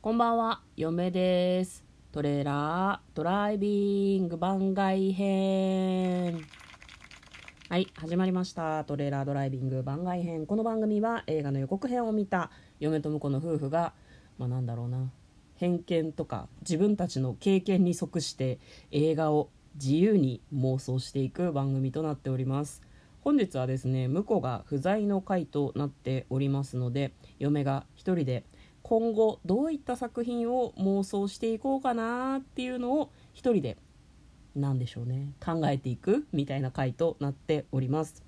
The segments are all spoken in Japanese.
こんばんは、嫁です。トレーラードライビング番外編。はい、始まりました。トレーラードライビング番外編。この番組は映画の予告編を見た嫁と婿の夫婦が、まあなんだろうな、偏見とか自分たちの経験に即して映画を自由に妄想していく番組となっております。本日はですね、婿が不在の回となっておりますので、嫁が一人で今後どういった作品を妄想していこうかなっていうのを一人で何でしょうね考えていくみたいな回となっております。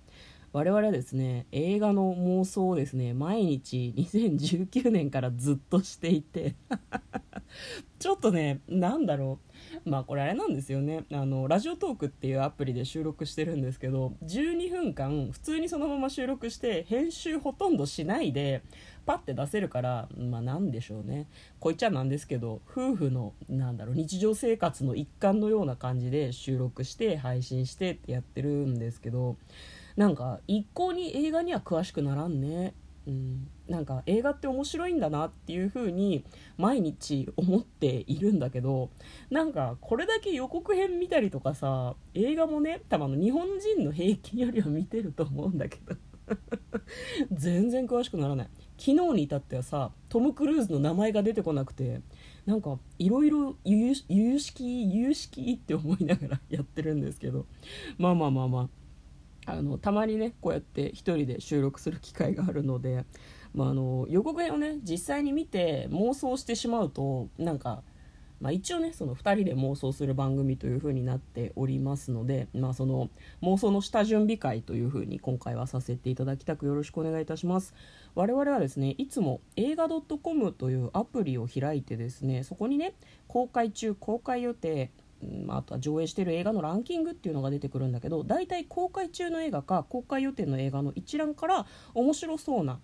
我々はですね映画の妄想をですね毎日2019年からずっとしていて ちょっとねなんだろう。まあこれあれなんですよね。あのラジオトークっていうアプリで収録してるんですけど12分間普通にそのまま収録して編集ほとんどしないでパッて出せるからまあなんでしょうね。こいっちゃなんですけど夫婦のなんだろう日常生活の一環のような感じで収録して配信してってやってるんですけどなんか一向に映画には詳しくならんね。うん、なんか映画って面白いんだなっていう風に毎日思っているんだけどなんかこれだけ予告編見たりとかさ映画もね多分あの日本人の平均よりは見てると思うんだけど。全然詳しくならない。昨日に至ってはさトム・クルーズの名前が出てこなくてなんかいろいろ由々しき由々しきって思いながら やってるんですけど。まあまあまあまあ。あのたまにねこうやって一人で収録する機会があるので、まあ、あの予告編をね実際に見て妄想してしまうとなんか、まあ、一応ねその2人で妄想する番組という風になっておりますので、まあ、その妄想の下準備会という風に今回はさせていただきたくよろしくお願いいたします。我々はですねいつも映画 .com というアプリを開いてですねそこにね公開中公開予定うんあとは上映している映画のランキングっていうのが出てくるんだけど大体公開中の映画か公開予定の映画の一覧から面白そうな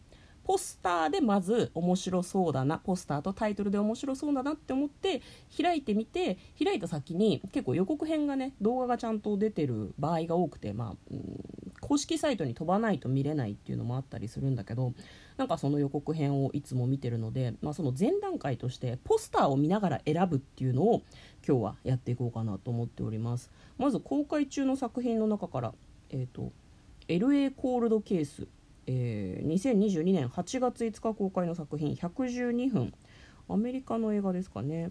ポスターでまず面白そうだなポスターとタイトルで面白そうだなって思って開いてみて開いた先に結構予告編がね動画がちゃんと出てる場合が多くてまあ、うん公式サイトに飛ばないと見れないっていうのもあったりするんだけどなんかその予告編をいつも見てるので、まあ、その前段階としてポスターを見ながら選ぶっていうのを今日はやっていこうかなと思っております。まず公開中の作品の中からえっ、と LA コールドケース、えー2022年8月5日公開の作品112分アメリカの映画ですかね。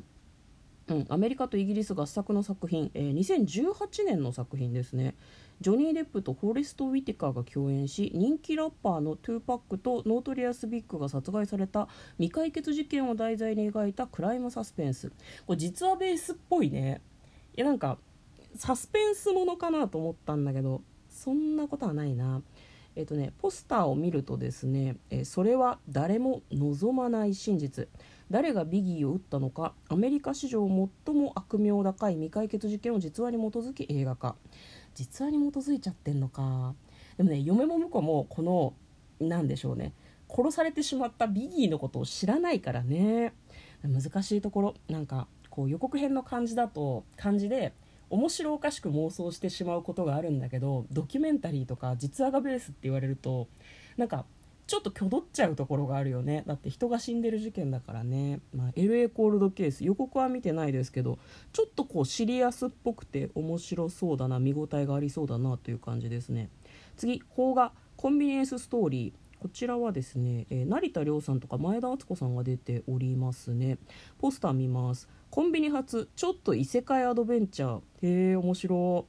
うん、アメリカとイギリス合作の作品、えー2018年の作品ですね。ジョニー・デップとフォレスト・ウィティカーが共演し人気ラッパーのトゥーパックとノートリアス・ビッグが殺害された未解決事件を題材に描いたクライムサスペンス。これ実話ベースっぽいね。いやなんかサスペンスものかなと思ったんだけどそんなことはないな。えっとね、ポスターを見るとですね、えーそれは誰も望まない真実。誰がビギーを撃ったのかアメリカ史上最も悪名高い未解決事件を実話に基づき映画化。実話に基づいちゃってんのか。でもね嫁も婿もこのなんでしょうね殺されてしまったビギーのことを知らないからね。難しいところ。なんかこう予告編の感じだと感じで面白おかしく妄想してしまうことがあるんだけどドキュメンタリーとか実話がベースって言われるとなんかちょっと挙動っちゃうところがあるよね。だって人が死んでる事件だからね、まあ、LA コールドケース予告は見てないですけどちょっとこうシリアスっぽくて面白そうだな見応えがありそうだなという感じですね。次邦画コンビニエンスストーリー。こちらはですね、えー成田凌さんとか前田敦子さんが出ておりますね。ポスター見ます。コンビニ初ちょっと異世界アドベンチャー。へえ面白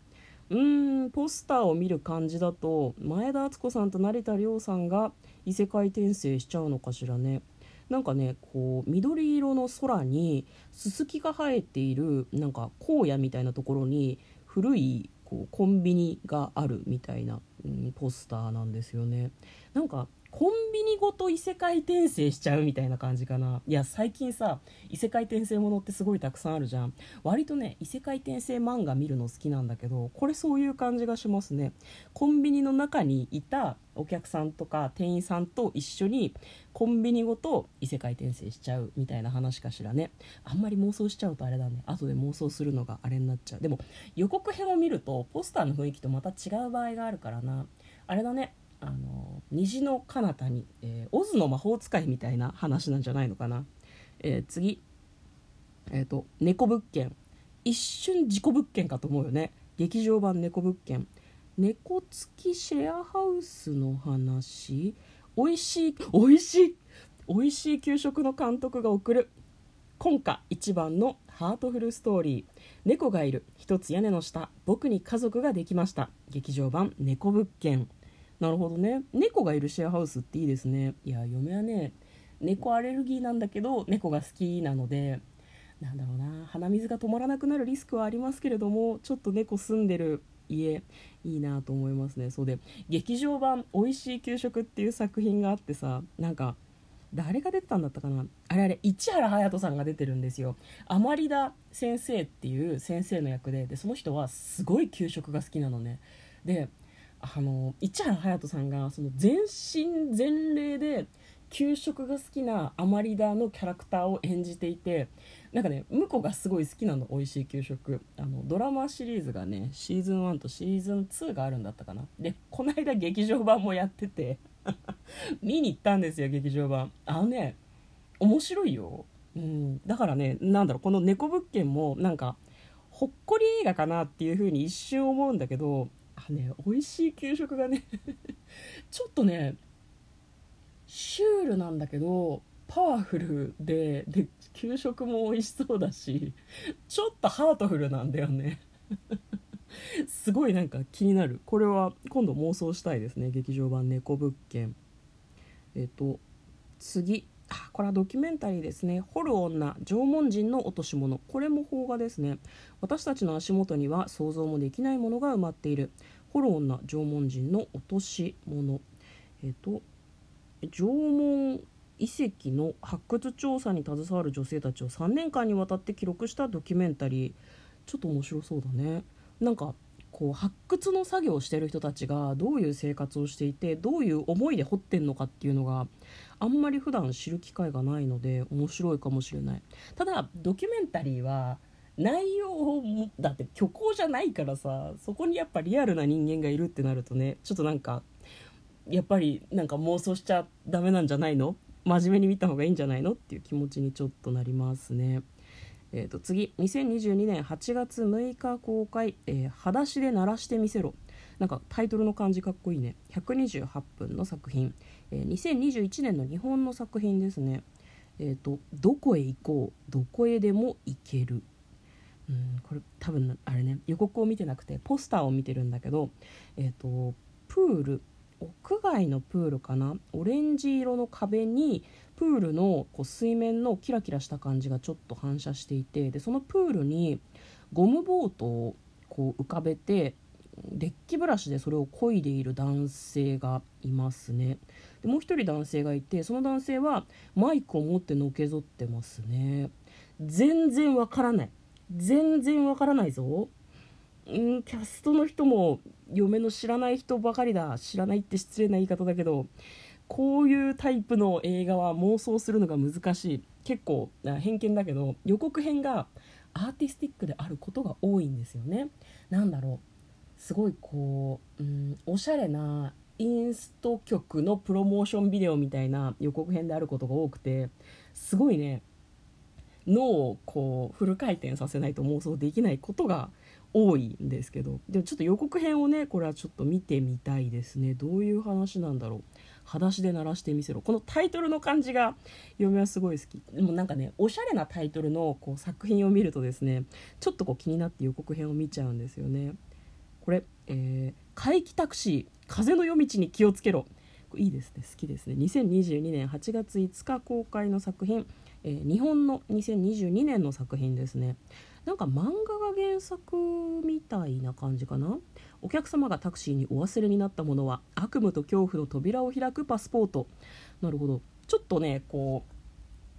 うーんポスターを見る感じだと前田敦子さんと成田凌さんが異世界転生しちゃうのかしらね。なんかねこう緑色の空にススキが生えているなんか荒野みたいなところに古いこうコンビニがあるみたいな、うん、ポスターなんですよね。なんかコンビニごと異世界転生しちゃうみたいな感じかな。いや最近さ異世界転生ものってすごいたくさんあるじゃん。割とね異世界転生漫画見るの好きなんだけどこれそういう感じがしますね。コンビニの中にいたお客さんとか店員さんと一緒にコンビニごと異世界転生しちゃうみたいな話かしらね。あんまり妄想しちゃうとあれだね。後で妄想するのがあれになっちゃう。でも予告編を見るとポスターの雰囲気とまた違う場合があるからな。あれだね。あの虹の彼方に、えーオズの魔法使いみたいな話なんじゃないのかな。えー、次。えっ、ー、と猫物件。一瞬事故物件かと思うよね。劇場版猫物件。猫付きシェアハウスの話。美味しい美味しい美味しい給食の監督が送る。今夏一番のハートフルストーリー。猫がいる。一つ屋根の下。僕に家族ができました。劇場版猫物件。なるほどね。猫がいるシェアハウスっていいですね。いや嫁はね猫アレルギーなんだけど猫が好きなのでなんだろうな。鼻水が止まらなくなるリスクはありますけれどもちょっと猫住んでる家いいなと思いますね。そうで劇場版「おいしい給食」っていう作品があってさなんか誰が出てたんだったかな。あれあれ市原隼人さんが出てるんですよ。甘利田先生っていう先生の役ででその人はすごい給食が好きなのね。であの市原隼人さんがその全身全霊で給食が好きなアマリダのキャラクターを演じていてなんかね婿がすごい好きなの美味しい給食。あのドラマシリーズがねシーズン1とシーズン2があるんだったかな。でこの間劇場版もやってて 見に行ったんですよ劇場版。あのね面白いよ、うん、だからねなんだろうこの猫物件もなんかほっこり映画かなっていう風に一瞬思うんだけどね美味しい給食がね ちょっとねシュールなんだけどパワフルでで給食も美味しそうだしちょっとハートフルなんだよね。すごいなんか気になる。これは今度妄想したいですね。劇場版猫物件。えっ、と次。あこれはドキュメンタリーですね「掘る女縄文人の落とし物」これも邦画ですね。私たちの足元には想像もできないものが埋まっている。掘る女縄文人の落とし物。えっ、と縄文遺跡の発掘調査に携わる女性たちを3年間にわたって記録したドキュメンタリー。ちょっと面白そうだね。なんかこう発掘の作業をしてる人たちがどういう生活をしていてどういう思いで掘ってんのかっていうのがあんまり普段知る機会がないので面白いかもしれない。ただドキュメンタリーは内容もだって虚構じゃないからさそこにやっぱリアルな人間がいるってなるとねちょっとなんかやっぱりなんか妄想しちゃダメなんじゃないの？真面目に見た方がいいんじゃないの？っていう気持ちにちょっとなりますね。えー、と次。2022年8月6日公開「えー、裸足で鳴らしてみせろ」なんかタイトルの感じかっこいいね。128分の作品、えー、2021年の日本の作品ですね。えっ、ー、と「どこへ行こう？どこへでも行ける」うんこれ多分あれね予告を見てなくてポスターを見てるんだけどえっ、ー、とプール屋外のプールかな？オレンジ色の壁にプールのこう水面のキラキラした感じがちょっと反射していてでそのプールにゴムボートをこう浮かべてデッキブラシでそれを漕いでいる男性がいますね。でもう一人男性がいてその男性はマイクを持ってのけぞってますね。全然わからない。全然わからないぞ。うんキャストの人も嫁の知らない人ばかりだ知らないって失礼な言い方だけどこういうタイプの映画は妄想するのが難しい。結構偏見だけど予告編がアーティスティックであることが多いんですよね。なんだろう。すごいこう、うん、おしゃれなインスト曲のプロモーションビデオみたいな予告編であることが多くてすごいね。脳をこうフル回転させないと妄想できないことが多いんですけどでもちょっと予告編をねこれはちょっと見てみたいですね。どういう話なんだろう。裸足で鳴らしてみせろ。このタイトルの感じが嫁はすごい好き。でもなんかねおしゃれなタイトルのこう作品を見るとですねちょっとこう気になって予告編を見ちゃうんですよね。これ、えー、怪奇タクシー風の夜道に気をつけろ。いいですね。好きですね。2022年8月5日公開の作品、えー、日本の2022年の作品ですね。なんか漫画が原作みたいな感じかな？お客様がタクシーにお忘れになったものは悪夢と恐怖の扉を開くパスポート。なるほど。ちょっとねこう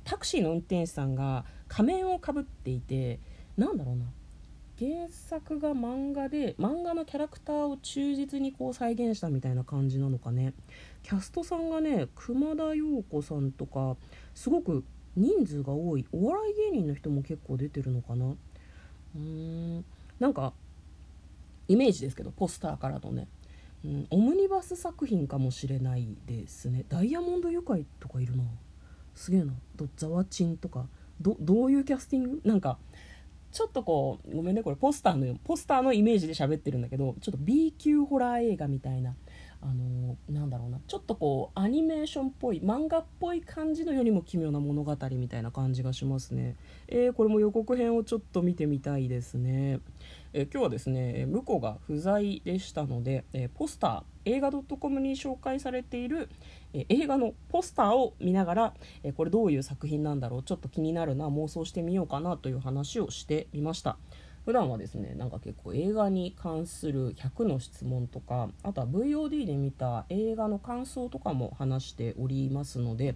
タクシーの運転手さんが仮面をかぶっていてなんだろうな。原作が漫画で漫画のキャラクターを忠実にこう再現したみたいな感じなのかね。キャストさんがね熊田曜子さんとかすごく人数が多い。お笑い芸人の人も結構出てるのかな？うーん。なんかイメージですけどポスターからのね、うん、オムニバス作品かもしれないですね。ダイヤモンド愉快とかいるな。すげえな。どザワチンとか。どどういうキャスティング？なんかちょっとこうごめんねこれポスターのポスターのイメージで喋ってるんだけどちょっと B 級ホラー映画みたいなあのなんだろうな。ちょっとこうアニメーションっぽい漫画っぽい感じのよりも奇妙な物語みたいな感じがしますね、えー、これも予告編をちょっと見てみたいですね、えー、今日はですね向こうが不在でしたので、えー、ポスター映画 .com に紹介されている、え映画のポスターを見ながら、えこれどういう作品なんだろうちょっと気になるな妄想してみようかなという話をしてみました。普段はですねなんか結構映画に関する100の質問とかあとは VOD で見た映画の感想とかも話しておりますので、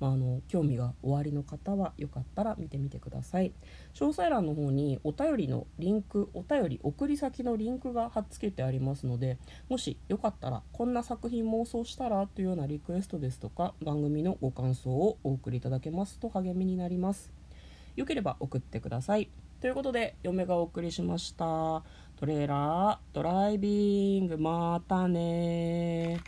まあ、あの興味がおありの方はよかったら見てみてください。詳細欄の方にお便りのリンクお便り送り先のリンクが貼っつけてありますのでもしよかったらこんな作品妄想したらというようなリクエストですとか番組のご感想をお送りいただけますと励みになります。よければ送ってください。ということで嫁がお送りしました。トレーラードライビングまたね